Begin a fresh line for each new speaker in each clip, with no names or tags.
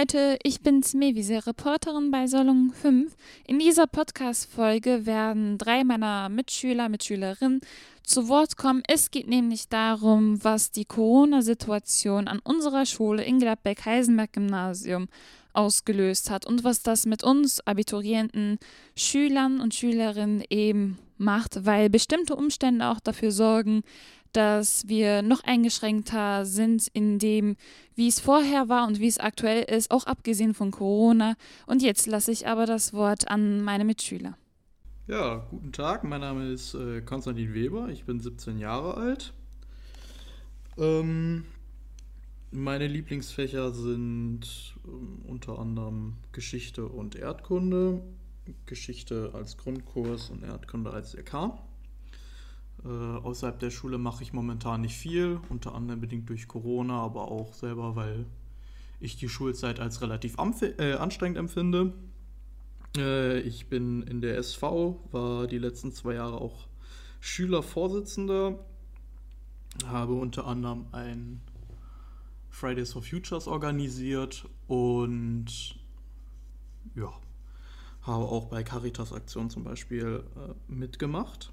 Leute, ich bin's Mevise, Reporterin bei Solung 5. In dieser Podcast-Folge werden drei meiner Mitschüler, Mitschülerinnen zu Wort kommen. Es geht nämlich darum, was die Corona-Situation an unserer Schule in Gladbeck-Heisenberg-Gymnasium ausgelöst hat und was das mit uns Abiturienten, Schülern und Schülerinnen eben macht, weil bestimmte Umstände auch dafür sorgen, dass wir noch eingeschränkter sind in dem, wie es vorher war und wie es aktuell ist, auch abgesehen von Corona. Und jetzt lasse ich aber das Wort an meine Mitschüler.
Ja, guten Tag, mein Name ist äh, Konstantin Weber, ich bin 17 Jahre alt. Ähm, meine Lieblingsfächer sind ähm, unter anderem Geschichte und Erdkunde, Geschichte als Grundkurs und Erdkunde als LK. Äh, außerhalb der Schule mache ich momentan nicht viel, unter anderem bedingt durch Corona, aber auch selber, weil ich die Schulzeit als relativ äh, anstrengend empfinde. Äh, ich bin in der SV, war die letzten zwei Jahre auch Schülervorsitzender, habe unter anderem ein Fridays for Futures organisiert und ja, habe auch bei Caritas Aktion zum Beispiel äh, mitgemacht.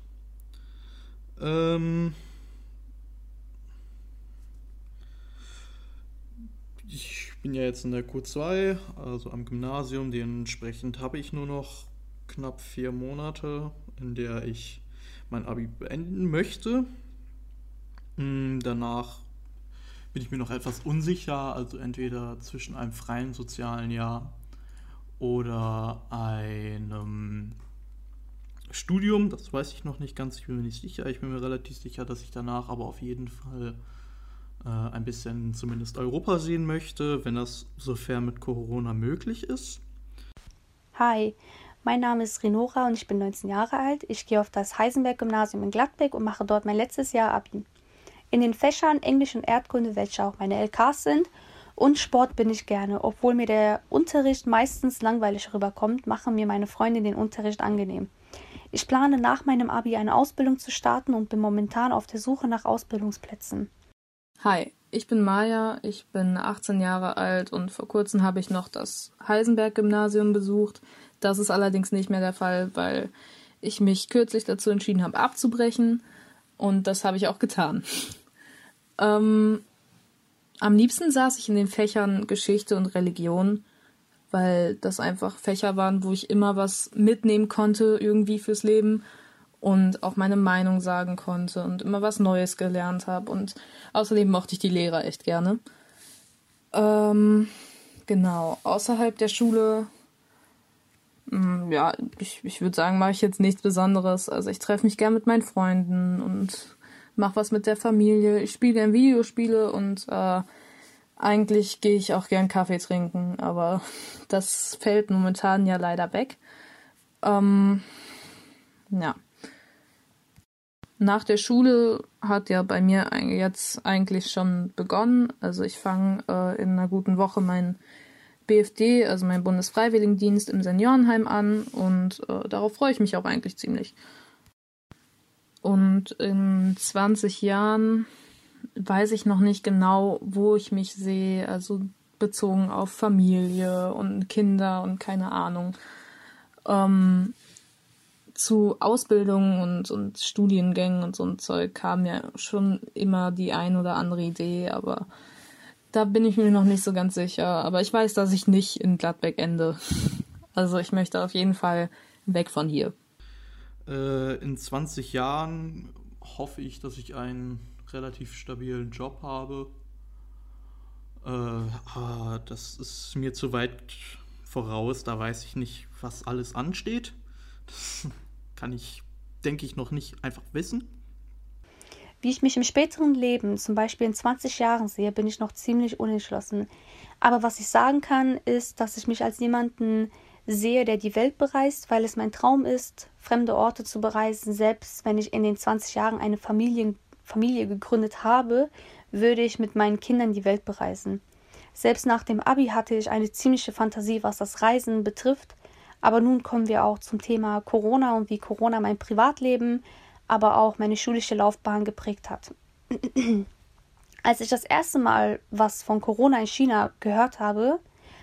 Ähm, ich bin ja jetzt in der Q2, also am Gymnasium. Dementsprechend habe ich nur noch knapp vier Monate, in der ich mein Abi beenden möchte. Hm, danach bin ich mir noch etwas unsicher, also entweder zwischen einem freien sozialen Jahr oder einem Studium, das weiß ich noch nicht ganz, ich bin mir nicht sicher. Ich bin mir relativ sicher, dass ich danach aber auf jeden Fall äh, ein bisschen zumindest Europa sehen möchte, wenn das sofern mit Corona möglich ist.
Hi, mein Name ist Renora und ich bin 19 Jahre alt. Ich gehe auf das Heisenberg-Gymnasium in Gladbeck und mache dort mein letztes Jahr Abi. In den Fächern Englisch und Erdkunde, welche auch meine LKs sind, und Sport bin ich gerne. Obwohl mir der Unterricht meistens langweilig rüberkommt, machen mir meine Freunde den Unterricht angenehm. Ich plane nach meinem Abi eine Ausbildung zu starten und bin momentan auf der Suche nach Ausbildungsplätzen.
Hi, ich bin Maja, ich bin 18 Jahre alt und vor kurzem habe ich noch das Heisenberg-Gymnasium besucht. Das ist allerdings nicht mehr der Fall, weil ich mich kürzlich dazu entschieden habe, abzubrechen und das habe ich auch getan. Ähm, am liebsten saß ich in den Fächern Geschichte und Religion weil das einfach Fächer waren, wo ich immer was mitnehmen konnte, irgendwie fürs Leben und auch meine Meinung sagen konnte und immer was Neues gelernt habe. Und außerdem mochte ich die Lehrer echt gerne. Ähm, genau, außerhalb der Schule, mh, hm, ja, ich, ich würde sagen, mache ich jetzt nichts Besonderes. Also ich treffe mich gern mit meinen Freunden und mache was mit der Familie. Ich spiele gern Videospiele und äh, eigentlich gehe ich auch gern Kaffee trinken, aber das fällt momentan ja leider weg. Ähm, ja. Nach der Schule hat ja bei mir jetzt eigentlich schon begonnen. Also ich fange äh, in einer guten Woche mein BFD, also mein Bundesfreiwilligendienst im Seniorenheim an und äh, darauf freue ich mich auch eigentlich ziemlich. Und in 20 Jahren weiß ich noch nicht genau, wo ich mich sehe, also bezogen auf Familie und Kinder und keine Ahnung. Ähm, zu Ausbildungen und, und Studiengängen und so ein Zeug kam ja schon immer die ein oder andere Idee, aber da bin ich mir noch nicht so ganz sicher. Aber ich weiß, dass ich nicht in Gladbeck ende. Also ich möchte auf jeden Fall weg von hier.
Äh, in 20 Jahren hoffe ich, dass ich einen relativ stabilen Job habe. Äh, das ist mir zu weit voraus, da weiß ich nicht, was alles ansteht. Das kann ich, denke ich, noch nicht einfach wissen.
Wie ich mich im späteren Leben, zum Beispiel in 20 Jahren sehe, bin ich noch ziemlich unentschlossen. Aber was ich sagen kann, ist, dass ich mich als jemanden sehe, der die Welt bereist, weil es mein Traum ist, fremde Orte zu bereisen, selbst wenn ich in den 20 Jahren eine Familie Familie gegründet habe, würde ich mit meinen Kindern die Welt bereisen. Selbst nach dem Abi hatte ich eine ziemliche Fantasie, was das Reisen betrifft. Aber nun kommen wir auch zum Thema Corona und wie Corona mein Privatleben, aber auch meine schulische Laufbahn geprägt hat. Als ich das erste Mal was von Corona in China gehört habe,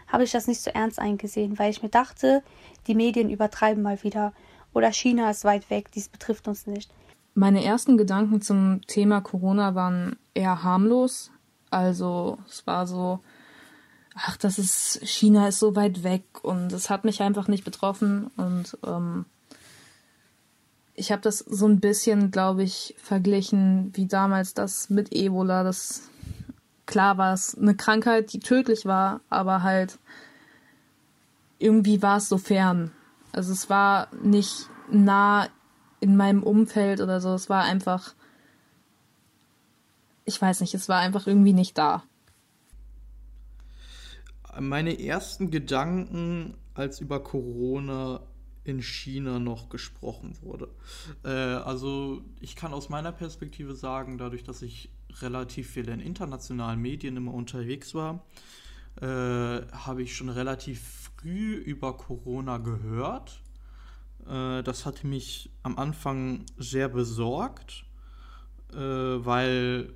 habe ich das nicht so ernst eingesehen, weil ich mir dachte, die Medien übertreiben mal wieder oder China ist weit weg, dies betrifft uns nicht.
Meine ersten Gedanken zum Thema Corona waren eher harmlos. Also es war so, ach, das ist, China ist so weit weg und es hat mich einfach nicht betroffen und ähm, ich habe das so ein bisschen, glaube ich, verglichen wie damals das mit Ebola. Das klar war es eine Krankheit, die tödlich war, aber halt irgendwie war es so fern. Also es war nicht nah in meinem Umfeld oder so. Es war einfach, ich weiß nicht, es war einfach irgendwie nicht da.
Meine ersten Gedanken, als über Corona in China noch gesprochen wurde. Äh, also ich kann aus meiner Perspektive sagen, dadurch, dass ich relativ viel in internationalen Medien immer unterwegs war, äh, habe ich schon relativ früh über Corona gehört. Äh, das hat mich am Anfang sehr besorgt, äh, weil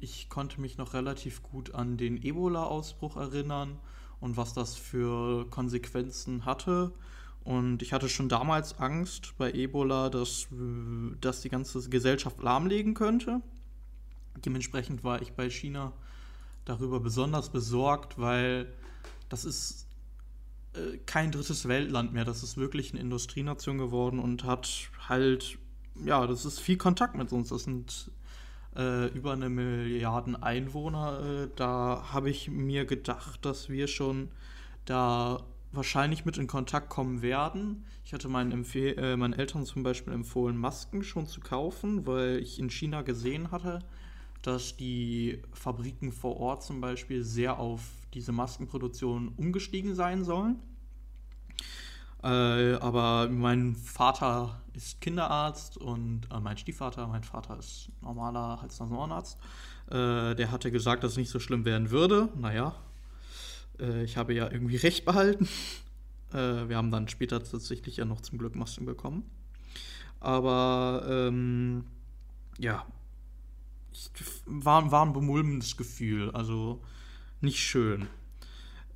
ich konnte mich noch relativ gut an den Ebola-Ausbruch erinnern und was das für Konsequenzen hatte. Und ich hatte schon damals Angst bei Ebola, dass das die ganze Gesellschaft lahmlegen könnte. Dementsprechend war ich bei China darüber besonders besorgt, weil das ist äh, kein drittes Weltland mehr. Das ist wirklich eine Industrienation geworden und hat halt, ja, das ist viel Kontakt mit uns. Das sind äh, über eine Milliarden Einwohner. Äh, da habe ich mir gedacht, dass wir schon da wahrscheinlich mit in Kontakt kommen werden. Ich hatte meinen, Empfehl äh, meinen Eltern zum Beispiel empfohlen, Masken schon zu kaufen, weil ich in China gesehen hatte, dass die Fabriken vor Ort zum Beispiel sehr auf diese Maskenproduktion umgestiegen sein sollen. Äh, aber mein Vater ist Kinderarzt und äh, mein Stiefvater, mein Vater ist normaler Hals-Nasen-Ohrenarzt. Äh, der hatte gesagt, dass es nicht so schlimm werden würde. Naja, äh, ich habe ja irgendwie recht behalten. Äh, wir haben dann später tatsächlich ja noch zum Glück Masken bekommen. Aber ähm, ja, war, war ein bemulmendes Gefühl, also nicht schön.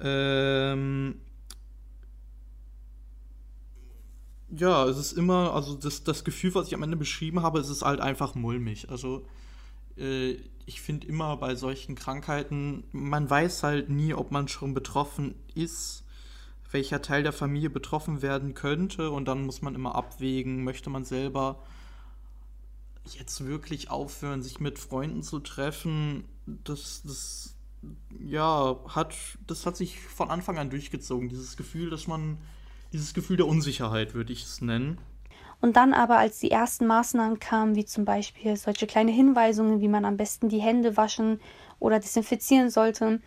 Ähm, ja, es ist immer, also das, das Gefühl, was ich am Ende beschrieben habe, es ist halt einfach mulmig. Also äh, ich finde immer bei solchen Krankheiten, man weiß halt nie, ob man schon betroffen ist, welcher Teil der Familie betroffen werden könnte und dann muss man immer abwägen, möchte man selber jetzt wirklich aufhören, sich mit Freunden zu treffen. Das, das, ja, hat, das hat sich von Anfang an durchgezogen, dieses Gefühl, dass man, dieses Gefühl der Unsicherheit, würde ich es nennen.
Und dann aber, als die ersten Maßnahmen kamen, wie zum Beispiel solche kleine Hinweisungen, wie man am besten die Hände waschen oder desinfizieren sollte,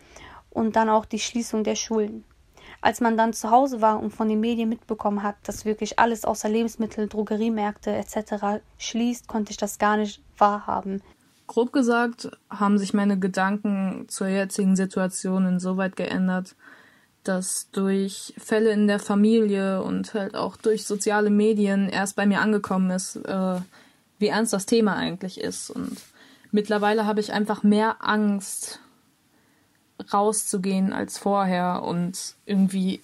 und dann auch die Schließung der Schulen. Als man dann zu Hause war und von den Medien mitbekommen hat, dass wirklich alles außer Lebensmittel, Drogeriemärkte etc. schließt, konnte ich das gar nicht wahrhaben.
Grob gesagt haben sich meine Gedanken zur jetzigen Situation insoweit geändert, das durch Fälle in der Familie und halt auch durch soziale Medien erst bei mir angekommen ist, äh, wie ernst das Thema eigentlich ist. Und mittlerweile habe ich einfach mehr Angst, rauszugehen als vorher. Und irgendwie,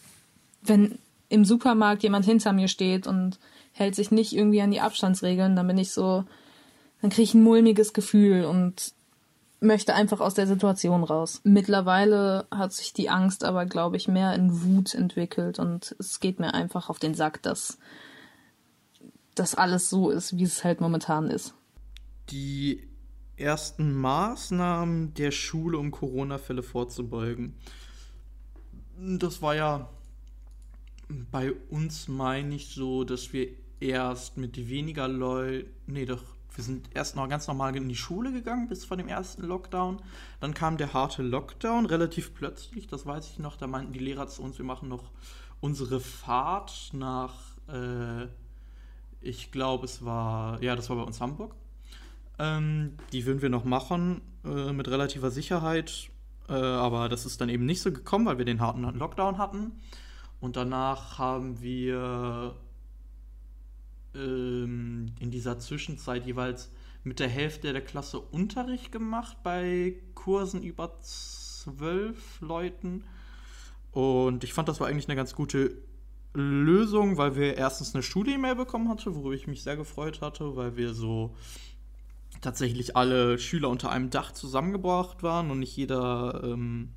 wenn im Supermarkt jemand hinter mir steht und hält sich nicht irgendwie an die Abstandsregeln, dann bin ich so, dann kriege ich ein mulmiges Gefühl und möchte einfach aus der Situation raus. Mittlerweile hat sich die Angst aber, glaube ich, mehr in Wut entwickelt und es geht mir einfach auf den Sack, dass das alles so ist, wie es halt momentan ist.
Die ersten Maßnahmen der Schule, um Corona-Fälle vorzubeugen, das war ja bei uns, meine ich, so, dass wir erst mit weniger Leuten, nee, doch wir sind erst noch ganz normal in die Schule gegangen bis vor dem ersten Lockdown. Dann kam der harte Lockdown relativ plötzlich, das weiß ich noch. Da meinten die Lehrer zu uns, wir machen noch unsere Fahrt nach, äh, ich glaube, es war, ja, das war bei uns Hamburg. Ähm, die würden wir noch machen äh, mit relativer Sicherheit. Äh, aber das ist dann eben nicht so gekommen, weil wir den harten Lockdown hatten. Und danach haben wir ähm, in dieser Zwischenzeit jeweils mit der Hälfte der Klasse Unterricht gemacht bei Kursen über zwölf Leuten. Und ich fand, das war eigentlich eine ganz gute Lösung, weil wir erstens eine Schule-E-Mail bekommen hatten, worüber ich mich sehr gefreut hatte, weil wir so tatsächlich alle Schüler unter einem Dach zusammengebracht waren und nicht jeder ähm,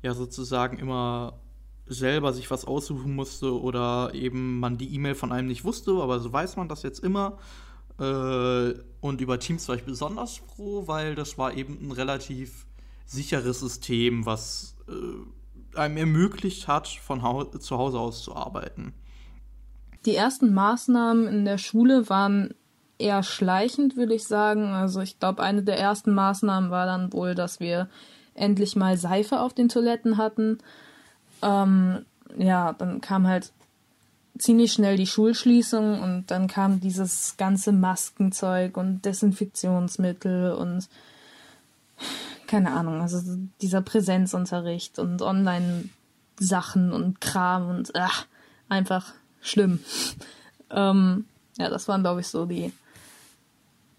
ja sozusagen immer selber sich was aussuchen musste oder eben man die E-Mail von einem nicht wusste, aber so weiß man das jetzt immer. Äh, und über Teams war ich besonders froh, weil das war eben ein relativ sicheres System, was äh, einem ermöglicht hat, von Hau zu Hause aus zu arbeiten.
Die ersten Maßnahmen in der Schule waren eher schleichend, würde ich sagen. Also ich glaube, eine der ersten Maßnahmen war dann wohl, dass wir endlich mal Seife auf den Toiletten hatten. Ähm, ja, dann kam halt ziemlich schnell die Schulschließung und dann kam dieses ganze Maskenzeug und Desinfektionsmittel und keine Ahnung, also dieser Präsenzunterricht und Online-Sachen und Kram und ach, einfach schlimm. ähm, ja, das waren, glaube ich, so die,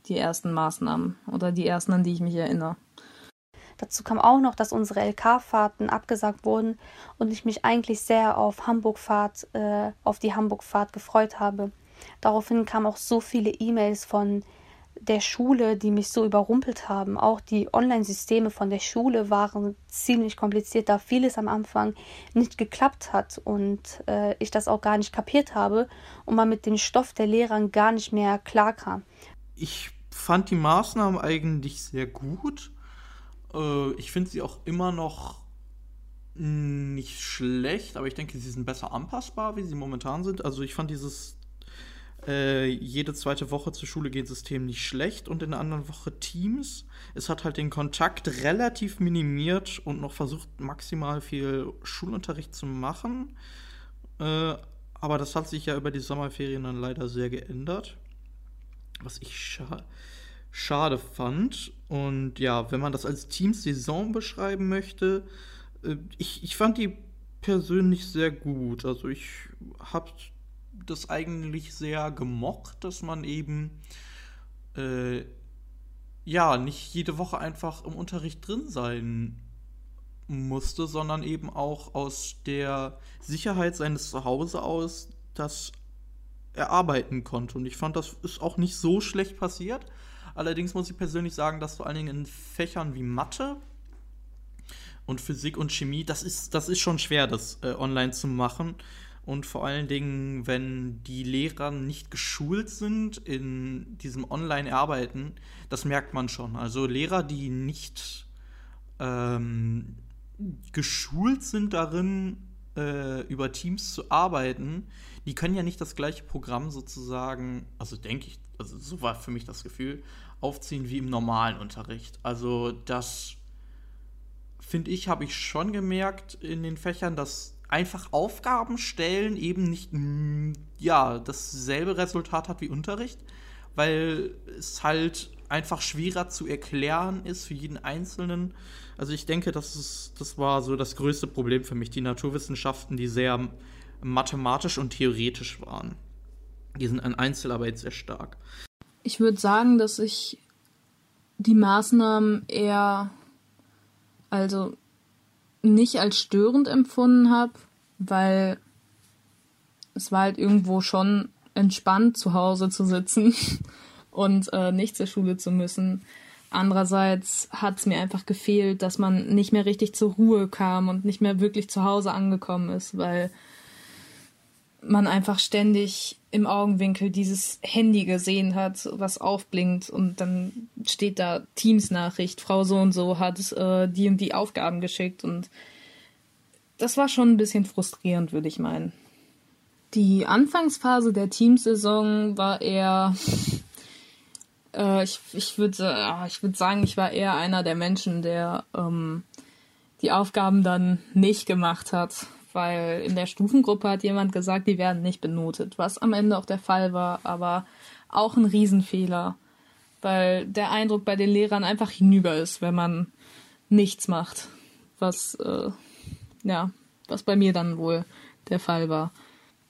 die ersten Maßnahmen oder die ersten, an die ich mich erinnere.
Dazu kam auch noch, dass unsere LK-Fahrten abgesagt wurden und ich mich eigentlich sehr auf Hamburg-Fahrt, äh, auf die Hamburg-Fahrt gefreut habe. Daraufhin kamen auch so viele E-Mails von der Schule, die mich so überrumpelt haben. Auch die Online-Systeme von der Schule waren ziemlich kompliziert, da vieles am Anfang nicht geklappt hat und äh, ich das auch gar nicht kapiert habe und man mit dem Stoff der Lehrern gar nicht mehr klarkam.
Ich fand die Maßnahmen eigentlich sehr gut. Äh, ich finde sie auch immer noch nicht schlecht, aber ich denke, sie sind besser anpassbar, wie sie momentan sind. Also ich fand dieses äh, jede zweite Woche zur Schule gehen System nicht schlecht und in der anderen Woche Teams. Es hat halt den Kontakt relativ minimiert und noch versucht, maximal viel Schulunterricht zu machen. Äh, aber das hat sich ja über die Sommerferien dann leider sehr geändert. Was ich schade schade fand. Und ja, wenn man das als Teamsaison beschreiben möchte, äh, ich, ich fand die persönlich sehr gut. Also ich habe das eigentlich sehr gemocht, dass man eben äh, ja nicht jede Woche einfach im Unterricht drin sein musste, sondern eben auch aus der Sicherheit seines Zuhause aus das erarbeiten konnte. Und ich fand, das ist auch nicht so schlecht passiert. Allerdings muss ich persönlich sagen, dass vor allen Dingen in Fächern wie Mathe und Physik und Chemie, das ist, das ist schon schwer, das äh, online zu machen. Und vor allen Dingen, wenn die Lehrer nicht geschult sind in diesem Online-Arbeiten, das merkt man schon. Also Lehrer, die nicht ähm, geschult sind darin, äh, über Teams zu arbeiten, die können ja nicht das gleiche Programm sozusagen, also denke ich, also so war für mich das Gefühl, aufziehen wie im normalen Unterricht. Also das finde ich, habe ich schon gemerkt in den Fächern, dass einfach Aufgaben stellen eben nicht ja dasselbe Resultat hat wie Unterricht, weil es halt einfach schwerer zu erklären ist für jeden Einzelnen. Also ich denke, das ist, das war so das größte Problem für mich, die Naturwissenschaften, die sehr mathematisch und theoretisch waren. Die sind an Einzelarbeit sehr stark.
Ich würde sagen, dass ich die Maßnahmen eher also nicht als störend empfunden habe, weil es war halt irgendwo schon entspannt zu Hause zu sitzen und äh, nicht zur Schule zu müssen. Andererseits hat es mir einfach gefehlt, dass man nicht mehr richtig zur Ruhe kam und nicht mehr wirklich zu Hause angekommen ist, weil man einfach ständig im Augenwinkel dieses Handy gesehen hat, was aufblinkt und dann steht da Teams-Nachricht, Frau so und so hat äh, die und die Aufgaben geschickt und das war schon ein bisschen frustrierend, würde ich meinen. Die Anfangsphase der Teamsaison war eher, äh, ich, ich würde äh, ich würd sagen, ich war eher einer der Menschen, der ähm, die Aufgaben dann nicht gemacht hat, weil in der Stufengruppe hat jemand gesagt, die werden nicht benotet, was am Ende auch der Fall war, aber auch ein Riesenfehler, weil der Eindruck bei den Lehrern einfach hinüber ist, wenn man nichts macht, was äh, ja, was bei mir dann wohl der Fall war.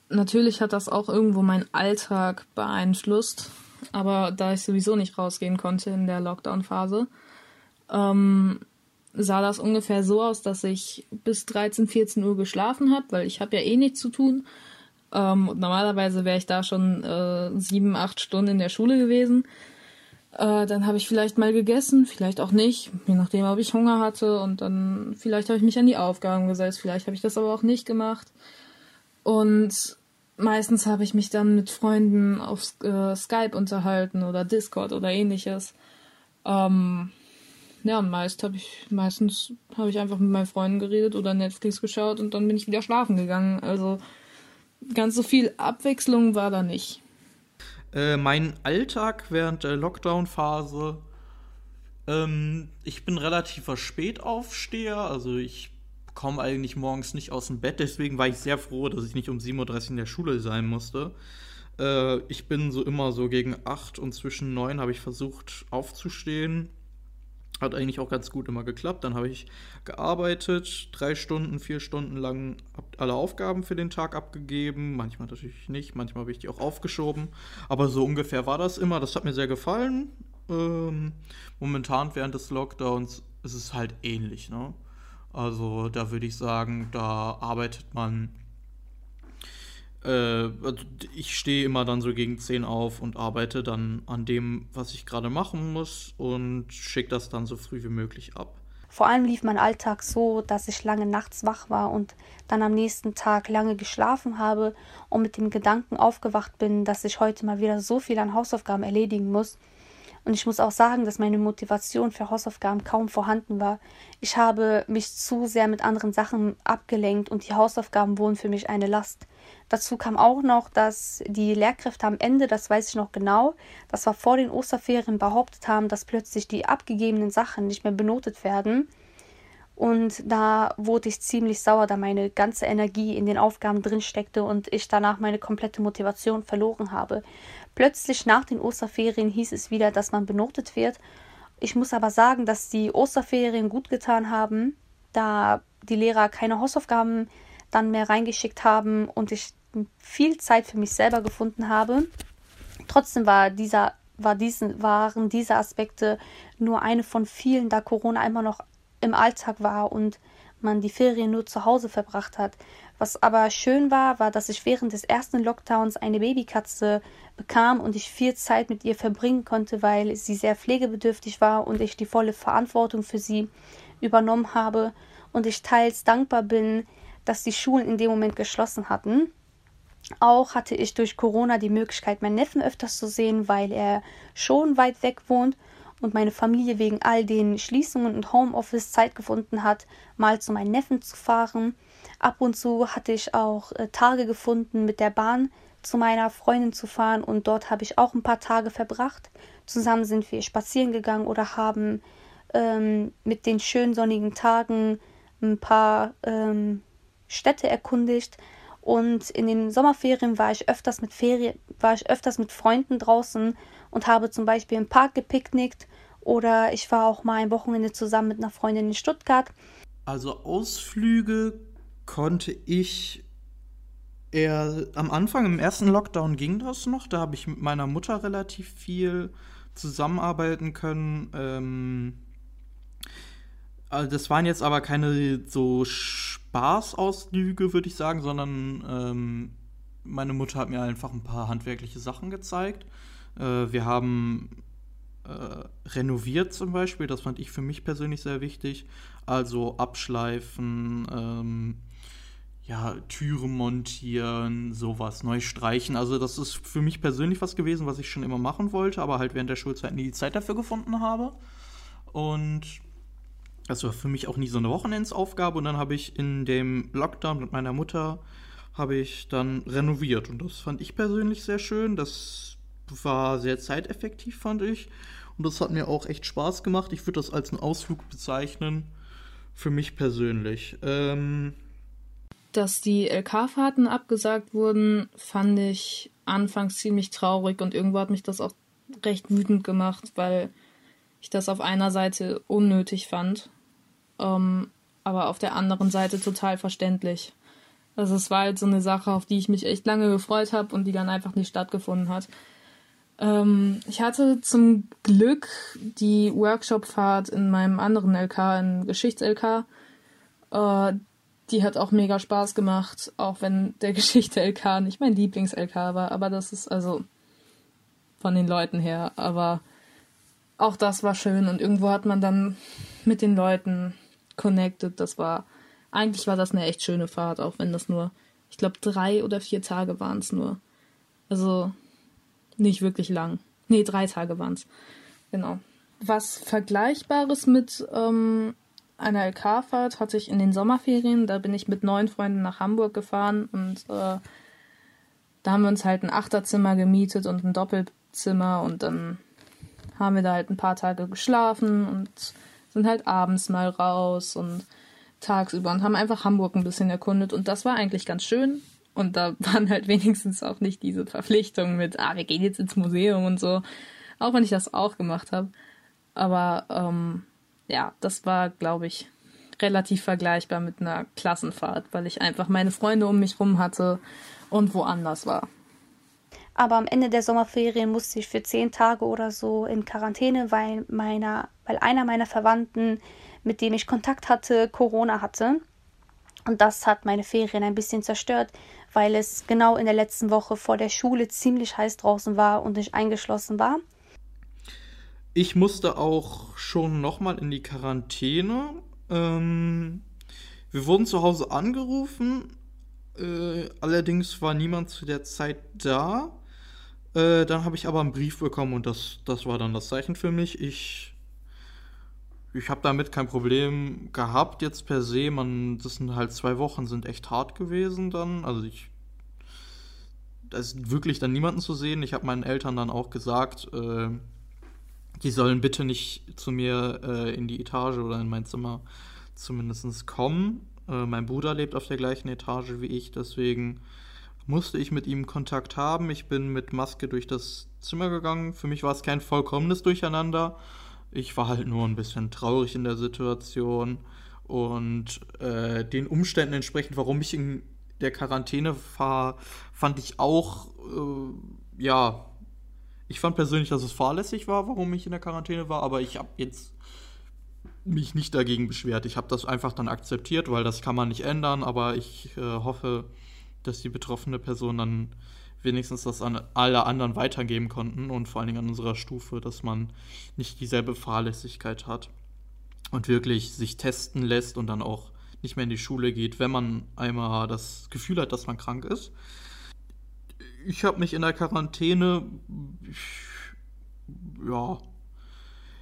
Natürlich hat das auch irgendwo meinen Alltag beeinflusst, aber da ich sowieso nicht rausgehen konnte in der Lockdown-Phase, ähm, sah das ungefähr so aus, dass ich bis 13, 14 Uhr geschlafen habe, weil ich habe ja eh nichts zu tun. Ähm, und normalerweise wäre ich da schon äh, sieben, acht Stunden in der Schule gewesen. Äh, dann habe ich vielleicht mal gegessen, vielleicht auch nicht, je nachdem, ob ich Hunger hatte. Und dann vielleicht habe ich mich an die Aufgaben gesetzt, vielleicht habe ich das aber auch nicht gemacht. Und meistens habe ich mich dann mit Freunden auf äh, Skype unterhalten oder Discord oder ähnliches. Ähm, ja, und meist habe ich, meistens habe ich einfach mit meinen Freunden geredet oder Netflix geschaut und dann bin ich wieder schlafen gegangen. Also ganz so viel Abwechslung war da nicht.
Äh, mein Alltag während der Lockdown-Phase. Ähm, ich bin relativer Spätaufsteher, also ich komme eigentlich morgens nicht aus dem Bett, deswegen war ich sehr froh, dass ich nicht um 7.30 Uhr in der Schule sein musste. Äh, ich bin so immer so gegen 8 und zwischen 9 habe ich versucht aufzustehen hat eigentlich auch ganz gut immer geklappt. Dann habe ich gearbeitet, drei Stunden, vier Stunden lang alle Aufgaben für den Tag abgegeben. Manchmal natürlich nicht, manchmal habe ich die auch aufgeschoben. Aber so ungefähr war das immer. Das hat mir sehr gefallen. Ähm, momentan während des Lockdowns ist es halt ähnlich. Ne? Also da würde ich sagen, da arbeitet man äh, also ich stehe immer dann so gegen 10 auf und arbeite dann an dem, was ich gerade machen muss und schicke das dann so früh wie möglich ab.
Vor allem lief mein Alltag so, dass ich lange nachts wach war und dann am nächsten Tag lange geschlafen habe und mit dem Gedanken aufgewacht bin, dass ich heute mal wieder so viel an Hausaufgaben erledigen muss. Und ich muss auch sagen, dass meine Motivation für Hausaufgaben kaum vorhanden war. Ich habe mich zu sehr mit anderen Sachen abgelenkt und die Hausaufgaben wurden für mich eine Last. Dazu kam auch noch, dass die Lehrkräfte am Ende, das weiß ich noch genau, das war vor den Osterferien, behauptet haben, dass plötzlich die abgegebenen Sachen nicht mehr benotet werden. Und da wurde ich ziemlich sauer, da meine ganze Energie in den Aufgaben drin steckte und ich danach meine komplette Motivation verloren habe. Plötzlich nach den Osterferien hieß es wieder, dass man benotet wird. Ich muss aber sagen, dass die Osterferien gut getan haben, da die Lehrer keine Hausaufgaben dann mehr reingeschickt haben und ich viel Zeit für mich selber gefunden habe. Trotzdem war dieser, war diesen, waren diese Aspekte nur eine von vielen, da Corona immer noch im Alltag war und man die Ferien nur zu Hause verbracht hat. Was aber schön war, war, dass ich während des ersten Lockdowns eine Babykatze bekam und ich viel Zeit mit ihr verbringen konnte, weil sie sehr pflegebedürftig war und ich die volle Verantwortung für sie übernommen habe und ich teils dankbar bin, dass die Schulen in dem Moment geschlossen hatten. Auch hatte ich durch Corona die Möglichkeit, meinen Neffen öfters zu sehen, weil er schon weit weg wohnt und meine Familie wegen all den Schließungen und Homeoffice Zeit gefunden hat, mal zu meinen Neffen zu fahren. Ab und zu hatte ich auch äh, Tage gefunden, mit der Bahn zu meiner Freundin zu fahren und dort habe ich auch ein paar Tage verbracht. Zusammen sind wir spazieren gegangen oder haben ähm, mit den schönen sonnigen Tagen ein paar ähm, Städte erkundigt. Und in den Sommerferien war ich öfters mit Ferien, war ich öfters mit Freunden draußen und habe zum Beispiel im Park gepicknickt oder ich war auch mal ein Wochenende zusammen mit einer Freundin in Stuttgart.
Also Ausflüge konnte ich eher am Anfang, im ersten Lockdown ging das noch. Da habe ich mit meiner Mutter relativ viel zusammenarbeiten können. Ähm, also das waren jetzt aber keine so Spaßausflüge, würde ich sagen, sondern ähm, meine Mutter hat mir einfach ein paar handwerkliche Sachen gezeigt. Äh, wir haben äh, renoviert zum Beispiel, das fand ich für mich persönlich sehr wichtig. Also abschleifen, ähm, ja, Türen montieren, sowas, neu streichen. Also das ist für mich persönlich was gewesen, was ich schon immer machen wollte, aber halt während der Schulzeit nie die Zeit dafür gefunden habe. Und das war für mich auch nie so eine Wochenendsaufgabe. Und dann habe ich in dem Lockdown mit meiner Mutter habe ich dann renoviert. Und das fand ich persönlich sehr schön. Das war sehr zeiteffektiv, fand ich. Und das hat mir auch echt Spaß gemacht. Ich würde das als einen Ausflug bezeichnen. Für mich persönlich. Ähm
Dass die LK-Fahrten abgesagt wurden, fand ich anfangs ziemlich traurig und irgendwo hat mich das auch recht wütend gemacht, weil ich das auf einer Seite unnötig fand, ähm, aber auf der anderen Seite total verständlich. Also es war halt so eine Sache, auf die ich mich echt lange gefreut habe und die dann einfach nicht stattgefunden hat. Ähm, ich hatte zum Glück die Workshop-Fahrt in meinem anderen LK, in Geschichts-LK. Äh, die hat auch mega Spaß gemacht, auch wenn der Geschichte-LK nicht mein Lieblings-LK war. Aber das ist also von den Leuten her. Aber auch das war schön und irgendwo hat man dann mit den Leuten connected. Das war, eigentlich war das eine echt schöne Fahrt, auch wenn das nur, ich glaube, drei oder vier Tage waren es nur. Also nicht wirklich lang. Nee, drei Tage waren es. Genau. Was Vergleichbares mit ähm, einer LK-Fahrt hatte ich in den Sommerferien. Da bin ich mit neun Freunden nach Hamburg gefahren und äh, da haben wir uns halt ein Achterzimmer gemietet und ein Doppelzimmer und dann haben wir da halt ein paar Tage geschlafen und sind halt abends mal raus und tagsüber und haben einfach Hamburg ein bisschen erkundet und das war eigentlich ganz schön. Und da waren halt wenigstens auch nicht diese Verpflichtungen mit, ah, wir gehen jetzt ins Museum und so. Auch wenn ich das auch gemacht habe. Aber ähm, ja, das war, glaube ich, relativ vergleichbar mit einer Klassenfahrt, weil ich einfach meine Freunde um mich rum hatte und woanders war.
Aber am Ende der Sommerferien musste ich für zehn Tage oder so in Quarantäne, weil meiner, weil einer meiner Verwandten, mit dem ich Kontakt hatte, Corona hatte. Und das hat meine Ferien ein bisschen zerstört, weil es genau in der letzten Woche vor der Schule ziemlich heiß draußen war und ich eingeschlossen war.
Ich musste auch schon nochmal in die Quarantäne. Ähm, wir wurden zu Hause angerufen. Äh, allerdings war niemand zu der Zeit da. Äh, dann habe ich aber einen Brief bekommen und das, das war dann das Zeichen für mich. Ich ich habe damit kein Problem gehabt jetzt per se. Man, das sind halt zwei Wochen, sind echt hart gewesen dann. Also ich, da ist wirklich dann niemanden zu sehen. Ich habe meinen Eltern dann auch gesagt, äh, die sollen bitte nicht zu mir äh, in die Etage oder in mein Zimmer zumindest kommen. Äh, mein Bruder lebt auf der gleichen Etage wie ich, deswegen musste ich mit ihm Kontakt haben. Ich bin mit Maske durch das Zimmer gegangen. Für mich war es kein vollkommenes Durcheinander. Ich war halt nur ein bisschen traurig in der Situation und äh, den Umständen entsprechend, warum ich in der Quarantäne war, fand ich auch, äh, ja, ich fand persönlich, dass es fahrlässig war, warum ich in der Quarantäne war, aber ich habe jetzt mich nicht dagegen beschwert. Ich habe das einfach dann akzeptiert, weil das kann man nicht ändern, aber ich äh, hoffe, dass die betroffene Person dann wenigstens das an alle anderen weitergeben konnten und vor allen Dingen an unserer Stufe, dass man nicht dieselbe Fahrlässigkeit hat und wirklich sich testen lässt und dann auch nicht mehr in die Schule geht, wenn man einmal das Gefühl hat, dass man krank ist. Ich habe mich in der Quarantäne, ja,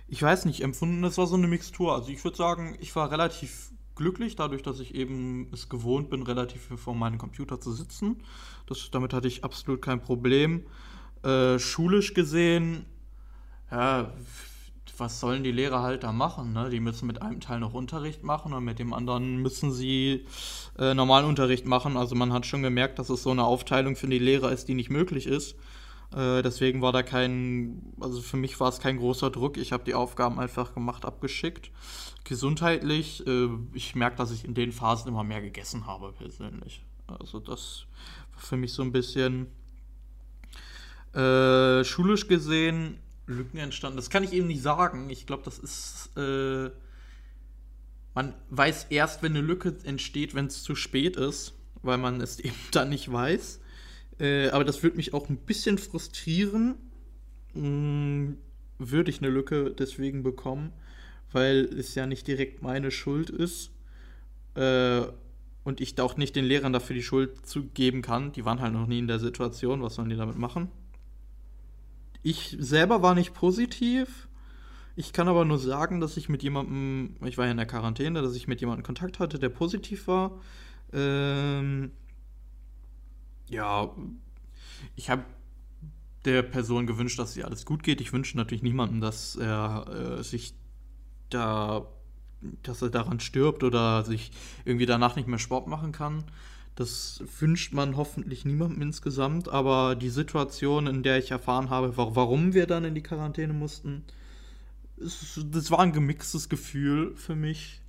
ich weiß nicht, empfunden, das war so eine Mixtur. Also ich würde sagen, ich war relativ glücklich, dadurch, dass ich eben es gewohnt bin, relativ vor meinem Computer zu sitzen. Das, damit hatte ich absolut kein Problem. Äh, schulisch gesehen, ja, was sollen die Lehrer halt da machen? Ne? Die müssen mit einem Teil noch Unterricht machen und mit dem anderen müssen sie äh, normalen Unterricht machen. Also man hat schon gemerkt, dass es so eine Aufteilung für die Lehrer ist, die nicht möglich ist. Äh, deswegen war da kein, also für mich war es kein großer Druck. Ich habe die Aufgaben einfach gemacht, abgeschickt. Gesundheitlich, äh, ich merke, dass ich in den Phasen immer mehr gegessen habe, persönlich. Also das war für mich so ein bisschen äh, schulisch gesehen Lücken entstanden. Das kann ich eben nicht sagen. Ich glaube, das ist. Äh, man weiß erst, wenn eine Lücke entsteht, wenn es zu spät ist, weil man es eben dann nicht weiß. Äh, aber das würde mich auch ein bisschen frustrieren, hm, würde ich eine Lücke deswegen bekommen, weil es ja nicht direkt meine Schuld ist. Äh, und ich auch nicht den Lehrern dafür die Schuld zugeben kann. Die waren halt noch nie in der Situation. Was sollen die damit machen? Ich selber war nicht positiv. Ich kann aber nur sagen, dass ich mit jemandem, ich war ja in der Quarantäne, dass ich mit jemandem Kontakt hatte, der positiv war. Ähm, ja, ich habe der Person gewünscht, dass sie alles gut geht. Ich wünsche natürlich niemandem, dass er äh, sich da, dass er daran stirbt oder sich irgendwie danach nicht mehr Sport machen kann. Das wünscht man hoffentlich niemandem insgesamt, aber die Situation, in der ich erfahren habe, warum wir dann in die Quarantäne mussten, das war ein gemixtes Gefühl für mich.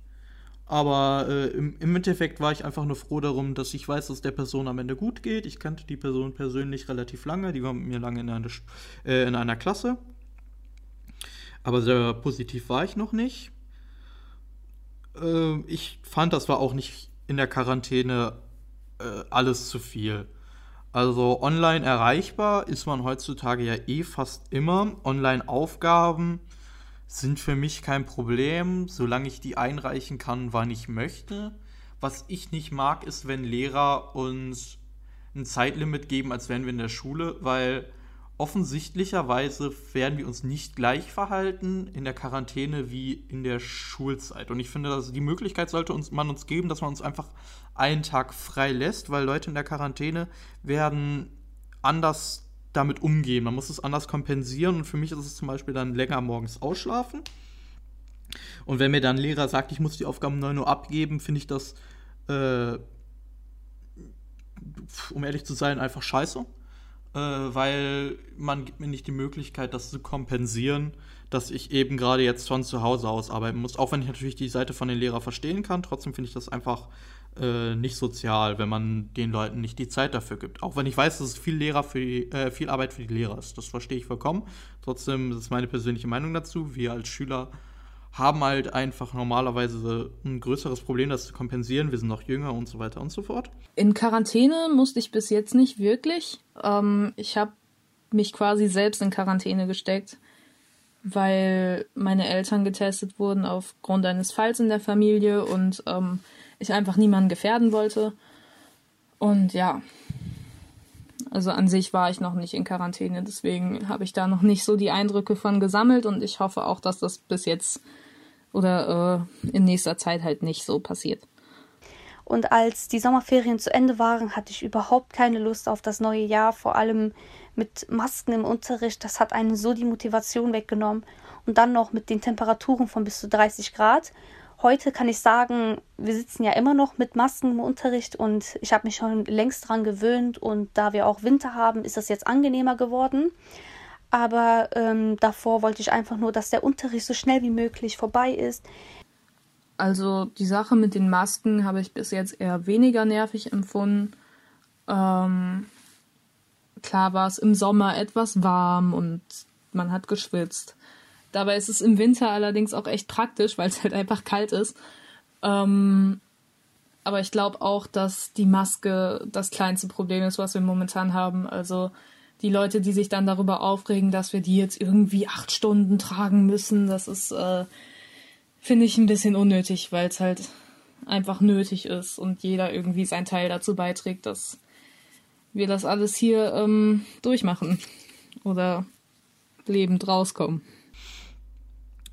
Aber äh, im, im, Endeffekt war ich einfach nur froh darum, dass ich weiß, dass der Person am Ende gut geht. Ich kannte die Person persönlich relativ lange, die war mit mir lange in einer, äh, in einer Klasse. Aber sehr positiv war ich noch nicht. Äh, ich fand, das war auch nicht in der Quarantäne äh, alles zu viel. Also online erreichbar ist man heutzutage ja eh fast immer. Online-Aufgaben sind für mich kein Problem, solange ich die einreichen kann, wann ich möchte. Was ich nicht mag, ist, wenn Lehrer uns ein Zeitlimit geben, als wären wir in der Schule, weil offensichtlicherweise werden wir uns nicht gleich verhalten in der Quarantäne wie in der Schulzeit. Und ich finde, also die Möglichkeit sollte uns, man uns geben, dass man uns einfach einen Tag frei lässt, weil Leute in der Quarantäne werden anders damit umgehen. Man muss es anders kompensieren und für mich ist es zum Beispiel dann länger morgens ausschlafen. Und wenn mir dann ein Lehrer sagt, ich muss die Aufgaben 9 Uhr abgeben, finde ich das, äh, um ehrlich zu sein, einfach scheiße äh, weil man gibt mir nicht die Möglichkeit, das zu kompensieren, dass ich eben gerade jetzt von zu Hause aus arbeiten muss. Auch wenn ich natürlich die Seite von den Lehrern verstehen kann, trotzdem finde ich das einfach äh, nicht sozial, wenn man den Leuten nicht die Zeit dafür gibt. Auch wenn ich weiß, dass es viel Lehrer für die, äh, viel Arbeit für die Lehrer ist. Das verstehe ich vollkommen. Trotzdem ist meine persönliche Meinung dazu. Wir als Schüler haben halt einfach normalerweise ein größeres Problem, das zu kompensieren. Wir sind noch jünger und so weiter und so fort.
In Quarantäne musste ich bis jetzt nicht wirklich. Ähm, ich habe mich quasi selbst in Quarantäne gesteckt, weil meine Eltern getestet wurden aufgrund eines Falls in der Familie und ähm, ich einfach niemanden gefährden wollte. Und ja, also an sich war ich noch nicht in Quarantäne, deswegen habe ich da noch nicht so die Eindrücke von gesammelt und ich hoffe auch, dass das bis jetzt oder äh, in nächster Zeit halt nicht so passiert.
Und als die Sommerferien zu Ende waren, hatte ich überhaupt keine Lust auf das neue Jahr, vor allem mit Masken im Unterricht. Das hat einen so die Motivation weggenommen. Und dann noch mit den Temperaturen von bis zu 30 Grad. Heute kann ich sagen, wir sitzen ja immer noch mit Masken im Unterricht und ich habe mich schon längst dran gewöhnt. Und da wir auch Winter haben, ist das jetzt angenehmer geworden aber ähm, davor wollte ich einfach nur, dass der Unterricht so schnell wie möglich vorbei ist.
Also die Sache mit den Masken habe ich bis jetzt eher weniger nervig empfunden. Ähm, klar war es im Sommer etwas warm und man hat geschwitzt. Dabei ist es im Winter allerdings auch echt praktisch, weil es halt einfach kalt ist. Ähm, aber ich glaube auch, dass die Maske das kleinste Problem ist, was wir momentan haben. Also die Leute, die sich dann darüber aufregen, dass wir die jetzt irgendwie acht Stunden tragen müssen, das ist, äh, finde ich, ein bisschen unnötig, weil es halt einfach nötig ist und jeder irgendwie seinen Teil dazu beiträgt, dass wir das alles hier ähm, durchmachen oder lebend rauskommen.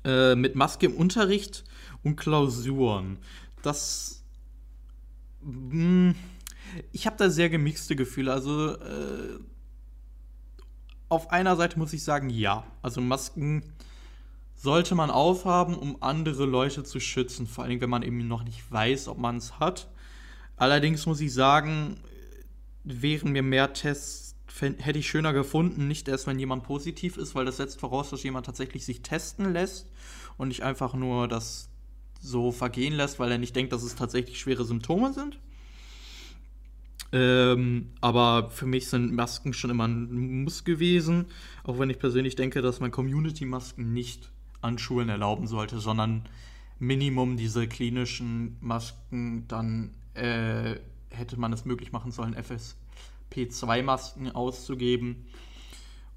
Äh, mit Maske im Unterricht und Klausuren. Das. Mh, hm, ich habe da sehr gemixte Gefühle. Also äh, auf einer Seite muss ich sagen, ja. Also Masken sollte man aufhaben, um andere Leute zu schützen, vor allem wenn man eben noch nicht weiß, ob man es hat. Allerdings muss ich sagen, wären mir mehr Tests, hätte ich schöner gefunden, nicht erst, wenn jemand positiv ist, weil das setzt voraus, dass jemand tatsächlich sich testen lässt und nicht einfach nur das so vergehen lässt, weil er nicht denkt, dass es tatsächlich schwere Symptome sind. Ähm, aber für mich sind Masken schon immer ein Muss gewesen, auch wenn ich persönlich denke, dass man Community-Masken nicht an Schulen erlauben sollte, sondern Minimum diese klinischen Masken, dann äh, hätte man es möglich machen sollen, FSP2-Masken auszugeben.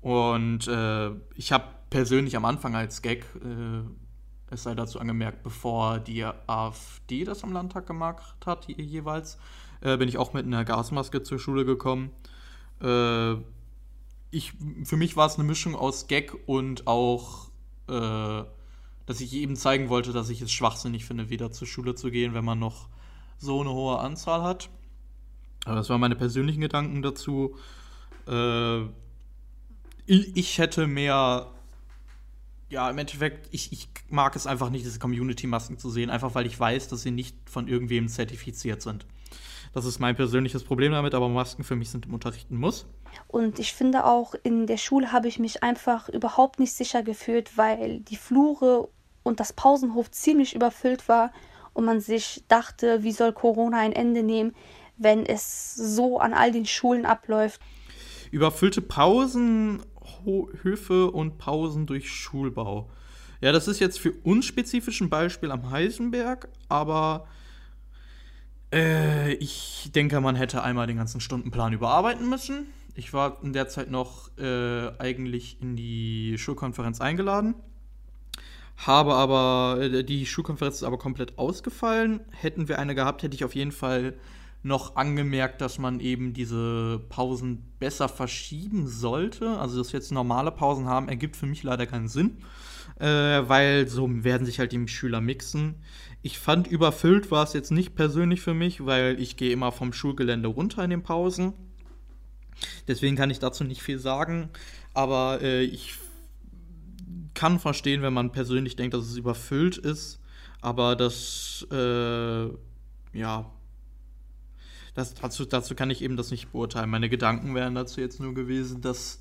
Und äh, ich habe persönlich am Anfang als Gag, äh, es sei dazu angemerkt, bevor die AfD das am Landtag gemacht hat, jeweils, äh, bin ich auch mit einer Gasmaske zur Schule gekommen. Äh, ich, für mich war es eine Mischung aus Gag und auch, äh, dass ich eben zeigen wollte, dass ich es schwachsinnig finde, wieder zur Schule zu gehen, wenn man noch so eine hohe Anzahl hat. Aber das waren meine persönlichen Gedanken dazu. Äh, ich, hätte mehr ja, im Endeffekt, ich, ich mag es einfach nicht, diese Community-Masken zu sehen, einfach weil ich weiß, dass sie nicht von irgendwem zertifiziert sind. Das ist mein persönliches Problem damit, aber Masken für mich sind im Unterricht ein Muss.
Und ich finde auch, in der Schule habe ich mich einfach überhaupt nicht sicher gefühlt, weil die Flure und das Pausenhof ziemlich überfüllt war und man sich dachte, wie soll Corona ein Ende nehmen, wenn es so an all den Schulen abläuft.
Überfüllte Pausenhöfe und Pausen durch Schulbau. Ja, das ist jetzt für uns spezifisch ein Beispiel am Heisenberg, aber äh, ich denke, man hätte einmal den ganzen Stundenplan überarbeiten müssen. Ich war in der Zeit noch äh, eigentlich in die Schulkonferenz eingeladen. Habe aber, äh, die Schulkonferenz ist aber komplett ausgefallen. Hätten wir eine gehabt, hätte ich auf jeden Fall noch angemerkt, dass man eben diese Pausen besser verschieben sollte. Also, dass wir jetzt normale Pausen haben, ergibt für mich leider keinen Sinn, äh, weil so werden sich halt die Schüler mixen. Ich fand, überfüllt war es jetzt nicht persönlich für mich, weil ich gehe immer vom Schulgelände runter in den Pausen. Deswegen kann ich dazu nicht viel sagen. Aber äh, ich kann verstehen, wenn man persönlich denkt, dass es überfüllt ist. Aber das, äh, ja, das, dazu, dazu kann ich eben das nicht beurteilen. Meine Gedanken wären dazu jetzt nur gewesen, dass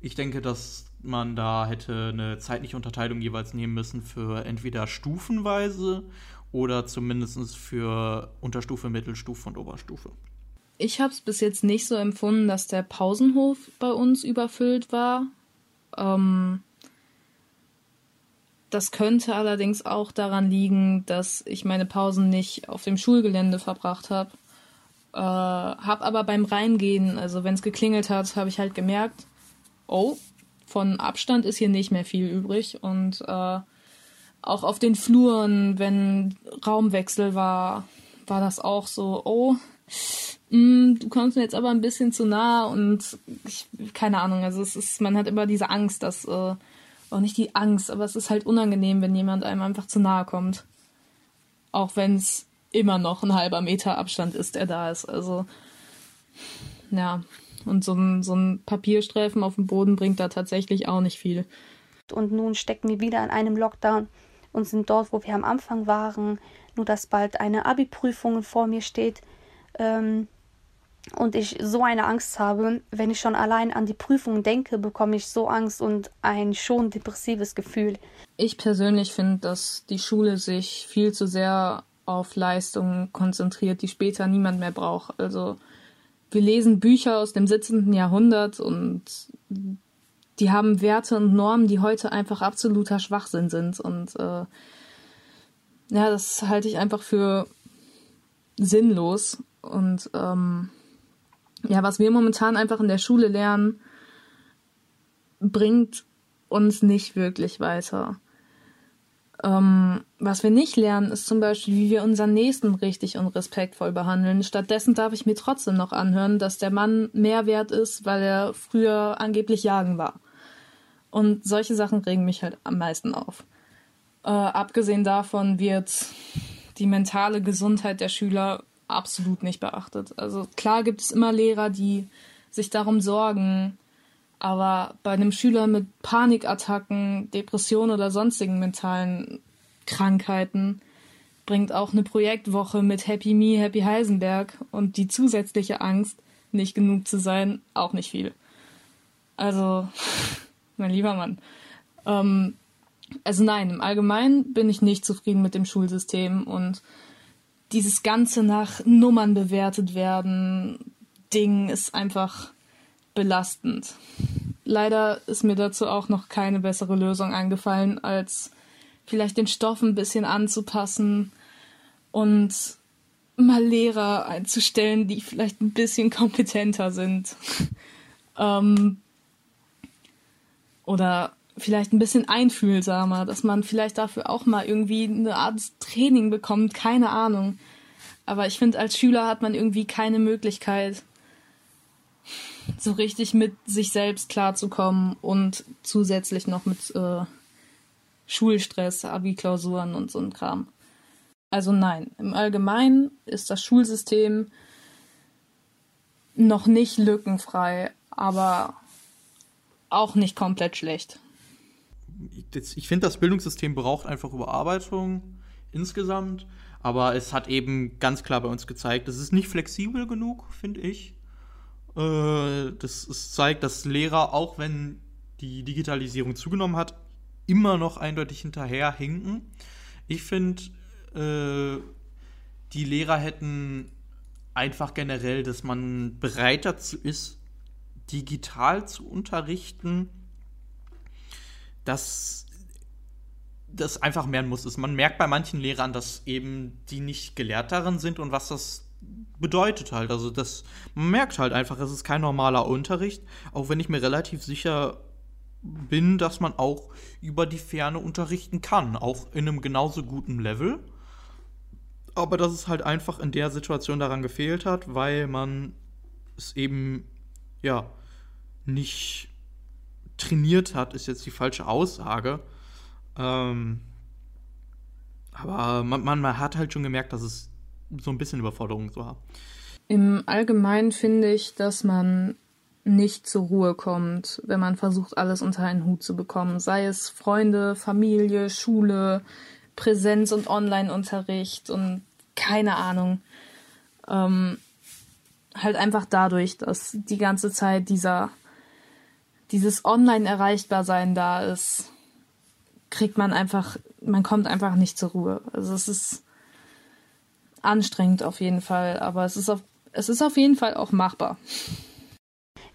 ich denke, dass man da hätte eine zeitliche Unterteilung jeweils nehmen müssen für entweder stufenweise oder zumindest für Unterstufe, Mittelstufe und Oberstufe.
Ich habe es bis jetzt nicht so empfunden, dass der Pausenhof bei uns überfüllt war. Ähm, das könnte allerdings auch daran liegen, dass ich meine Pausen nicht auf dem Schulgelände verbracht habe. Äh, hab aber beim Reingehen, also wenn es geklingelt hat, habe ich halt gemerkt, oh, von Abstand ist hier nicht mehr viel übrig. Und äh, auch auf den Fluren, wenn Raumwechsel war, war das auch so, oh, mh, mm, du kommst mir jetzt aber ein bisschen zu nah und ich, keine Ahnung, also es ist, man hat immer diese Angst, dass, äh, auch nicht die Angst, aber es ist halt unangenehm, wenn jemand einem einfach zu nahe kommt. Auch wenn es immer noch ein halber Meter Abstand ist, der da ist. Also, ja. Und so ein, so ein Papierstreifen auf dem Boden bringt da tatsächlich auch nicht viel.
Und nun stecken wir wieder in einem Lockdown und sind dort, wo wir am Anfang waren. Nur dass bald eine Abi-Prüfung vor mir steht. Ähm, und ich so eine Angst habe, wenn ich schon allein an die Prüfung denke, bekomme ich so Angst und ein schon depressives Gefühl.
Ich persönlich finde, dass die Schule sich viel zu sehr auf Leistungen konzentriert, die später niemand mehr braucht. Also wir lesen Bücher aus dem 17. Jahrhundert und die haben Werte und Normen, die heute einfach absoluter Schwachsinn sind. Und äh, ja, das halte ich einfach für sinnlos. Und ähm, ja, was wir momentan einfach in der Schule lernen, bringt uns nicht wirklich weiter. Ähm, was wir nicht lernen, ist zum Beispiel, wie wir unseren Nächsten richtig und respektvoll behandeln. Stattdessen darf ich mir trotzdem noch anhören, dass der Mann mehr wert ist, weil er früher angeblich jagen war. Und solche Sachen regen mich halt am meisten auf. Äh, abgesehen davon wird die mentale Gesundheit der Schüler absolut nicht beachtet. Also klar gibt es immer Lehrer, die sich darum sorgen, aber bei einem Schüler mit Panikattacken, Depressionen oder sonstigen mentalen Krankheiten bringt auch eine Projektwoche mit Happy Me, Happy Heisenberg und die zusätzliche Angst, nicht genug zu sein, auch nicht viel. Also, mein lieber Mann. Ähm, also nein, im Allgemeinen bin ich nicht zufrieden mit dem Schulsystem und dieses ganze nach Nummern bewertet werden Ding ist einfach belastend. Leider ist mir dazu auch noch keine bessere Lösung eingefallen, als vielleicht den Stoff ein bisschen anzupassen und mal Lehrer einzustellen, die vielleicht ein bisschen kompetenter sind. ähm, oder vielleicht ein bisschen einfühlsamer, dass man vielleicht dafür auch mal irgendwie eine Art Training bekommt, keine Ahnung. Aber ich finde, als Schüler hat man irgendwie keine Möglichkeit, so richtig mit sich selbst klarzukommen und zusätzlich noch mit äh, Schulstress, Abi-Klausuren und so ein Kram. Also nein, im Allgemeinen ist das Schulsystem noch nicht lückenfrei, aber auch nicht komplett schlecht.
Ich finde, das Bildungssystem braucht einfach Überarbeitung insgesamt, aber es hat eben ganz klar bei uns gezeigt, es ist nicht flexibel genug, finde ich. Äh, das es zeigt, dass Lehrer, auch wenn die Digitalisierung zugenommen hat, immer noch eindeutig hinterherhinken. Ich finde, äh, die Lehrer hätten einfach generell, dass man bereit dazu ist, digital zu unterrichten, dass das einfach mehr muss. Ist. Man merkt bei manchen Lehrern, dass eben die nicht gelehrt darin sind und was das bedeutet halt. Also das, man merkt halt einfach, es ist kein normaler Unterricht, auch wenn ich mir relativ sicher bin, dass man auch über die Ferne unterrichten kann, auch in einem genauso guten Level. Aber dass es halt einfach in der Situation daran gefehlt hat, weil man es eben, ja, nicht trainiert hat, ist jetzt die falsche Aussage. Ähm, aber man, man, man hat halt schon gemerkt, dass es so ein bisschen Überforderung so war.
Im Allgemeinen finde ich, dass man nicht zur Ruhe kommt, wenn man versucht, alles unter einen Hut zu bekommen. Sei es Freunde, Familie, Schule, Präsenz- und Online-Unterricht und keine Ahnung. Ähm, halt einfach dadurch, dass die ganze Zeit dieser, dieses Online-Erreichbar-Sein da ist, kriegt man einfach, man kommt einfach nicht zur Ruhe. Also es ist anstrengend auf jeden Fall, aber es ist auf, es ist auf jeden Fall auch machbar.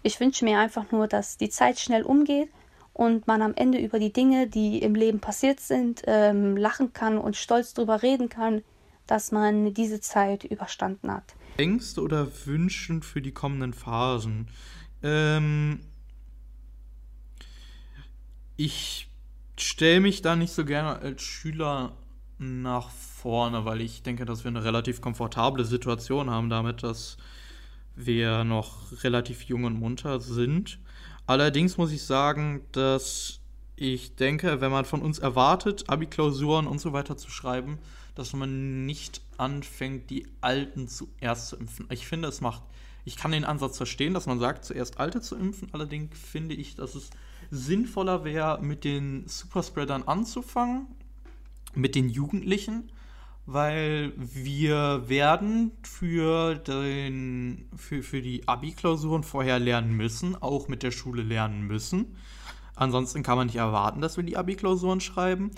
Ich wünsche mir einfach nur, dass die Zeit schnell umgeht und man am Ende über die Dinge, die im Leben passiert sind, ähm, lachen kann und stolz darüber reden kann, dass man diese Zeit überstanden hat.
Ängste oder Wünschen für die kommenden Phasen? Ähm, ich stelle mich da nicht so gerne als Schüler nach vorne, weil ich denke, dass wir eine relativ komfortable Situation haben damit, dass wir noch relativ jung und munter sind. Allerdings muss ich sagen, dass ich denke, wenn man von uns erwartet, Abi-Klausuren und so weiter zu schreiben, dass man nicht anfängt, die Alten zuerst zu impfen. Ich finde, es macht, ich kann den Ansatz verstehen, dass man sagt, zuerst Alte zu impfen. Allerdings finde ich, dass es sinnvoller wäre, mit den Superspreadern anzufangen, mit den Jugendlichen, weil wir werden für, den, für, für die Abi-Klausuren vorher lernen müssen, auch mit der Schule lernen müssen. Ansonsten kann man nicht erwarten, dass wir die Abi-Klausuren schreiben.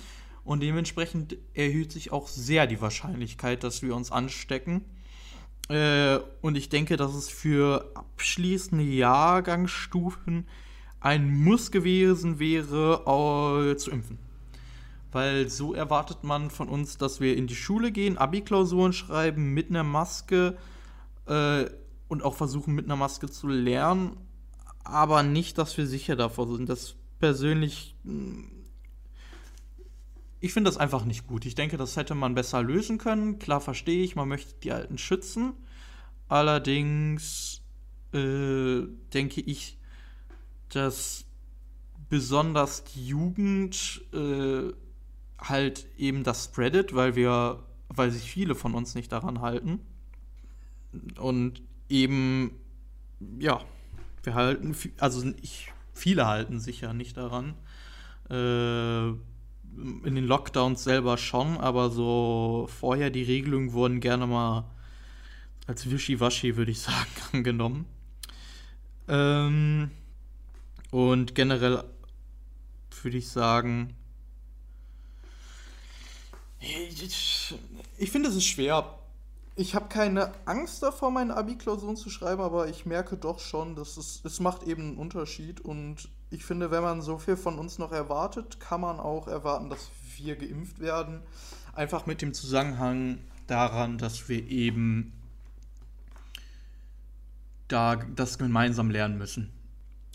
Und dementsprechend erhöht sich auch sehr die Wahrscheinlichkeit, dass wir uns anstecken. Äh, und ich denke, dass es für abschließende Jahrgangsstufen ein Muss gewesen wäre, äh, zu impfen weil so erwartet man von uns, dass wir in die Schule gehen, Abi-Klausuren schreiben mit einer Maske äh, und auch versuchen mit einer Maske zu lernen, aber nicht, dass wir sicher davor sind. Das persönlich, hm, ich finde das einfach nicht gut. Ich denke, das hätte man besser lösen können. Klar verstehe ich, man möchte die Alten schützen. Allerdings äh, denke ich, dass besonders die Jugend äh, halt eben das spreadet, weil wir, weil sich viele von uns nicht daran halten. Und eben, ja, wir halten, also ich, viele halten sich ja nicht daran. Äh, in den Lockdowns selber schon, aber so vorher die Regelungen wurden gerne mal als Wischiwaschi, würde ich sagen, angenommen. Ähm, und generell würde ich sagen, ich finde, es ist schwer. Ich habe keine Angst davor, meine Abi-Klausuren zu schreiben, aber ich merke doch schon, dass es, es macht eben einen Unterschied. Und ich finde, wenn man so viel von uns noch erwartet, kann man auch erwarten, dass wir geimpft werden. Einfach mit dem Zusammenhang daran, dass wir eben da das gemeinsam lernen müssen.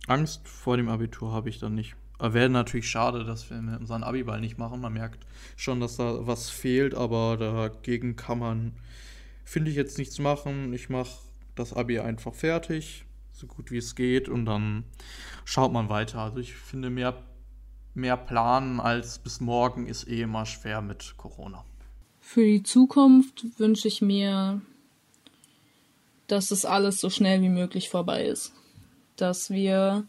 Angst vor dem Abitur habe ich dann nicht. Wäre natürlich schade, dass wir unseren Abiball nicht machen. Man merkt schon, dass da was fehlt, aber dagegen kann man, finde ich, jetzt nichts machen. Ich mache das Abi einfach fertig, so gut wie es geht, und dann schaut man weiter. Also ich finde, mehr, mehr planen als bis morgen ist eh immer schwer mit Corona.
Für die Zukunft wünsche ich mir, dass es alles so schnell wie möglich vorbei ist. Dass wir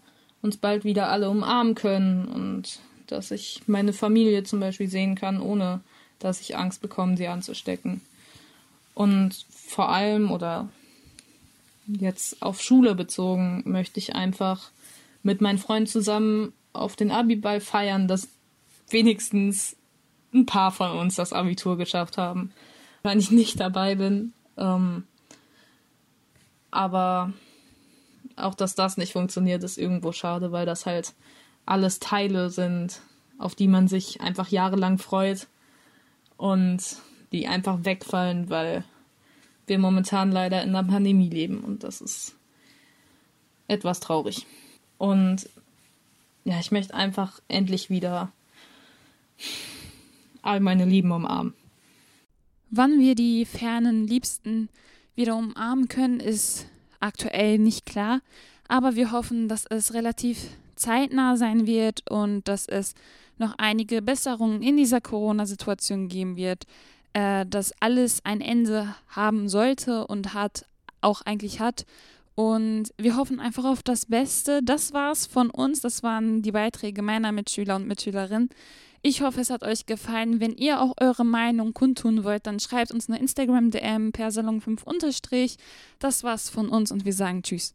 uns bald wieder alle umarmen können und dass ich meine Familie zum Beispiel sehen kann, ohne dass ich Angst bekomme, sie anzustecken. Und vor allem oder jetzt auf Schule bezogen möchte ich einfach mit meinen Freunden zusammen auf den Abiball feiern, dass wenigstens ein paar von uns das Abitur geschafft haben. wahrscheinlich nicht dabei bin. Ähm, aber auch, dass das nicht funktioniert, ist irgendwo schade, weil das halt alles Teile sind, auf die man sich einfach jahrelang freut und die einfach wegfallen, weil wir momentan leider in einer Pandemie leben und das ist etwas traurig. Und ja, ich möchte einfach endlich wieder all meine Lieben umarmen.
Wann wir die fernen Liebsten wieder umarmen können, ist aktuell nicht klar, aber wir hoffen, dass es relativ zeitnah sein wird und dass es noch einige Besserungen in dieser Corona-Situation geben wird, äh, dass alles ein Ende haben sollte und hat auch eigentlich hat. Und wir hoffen einfach auf das Beste. Das war's von uns. Das waren die Beiträge meiner Mitschüler und Mitschülerinnen. Ich hoffe, es hat euch gefallen. Wenn ihr auch eure Meinung kundtun wollt, dann schreibt uns eine Instagram-DM per Salon5 unterstrich. Das war's von uns und wir sagen Tschüss.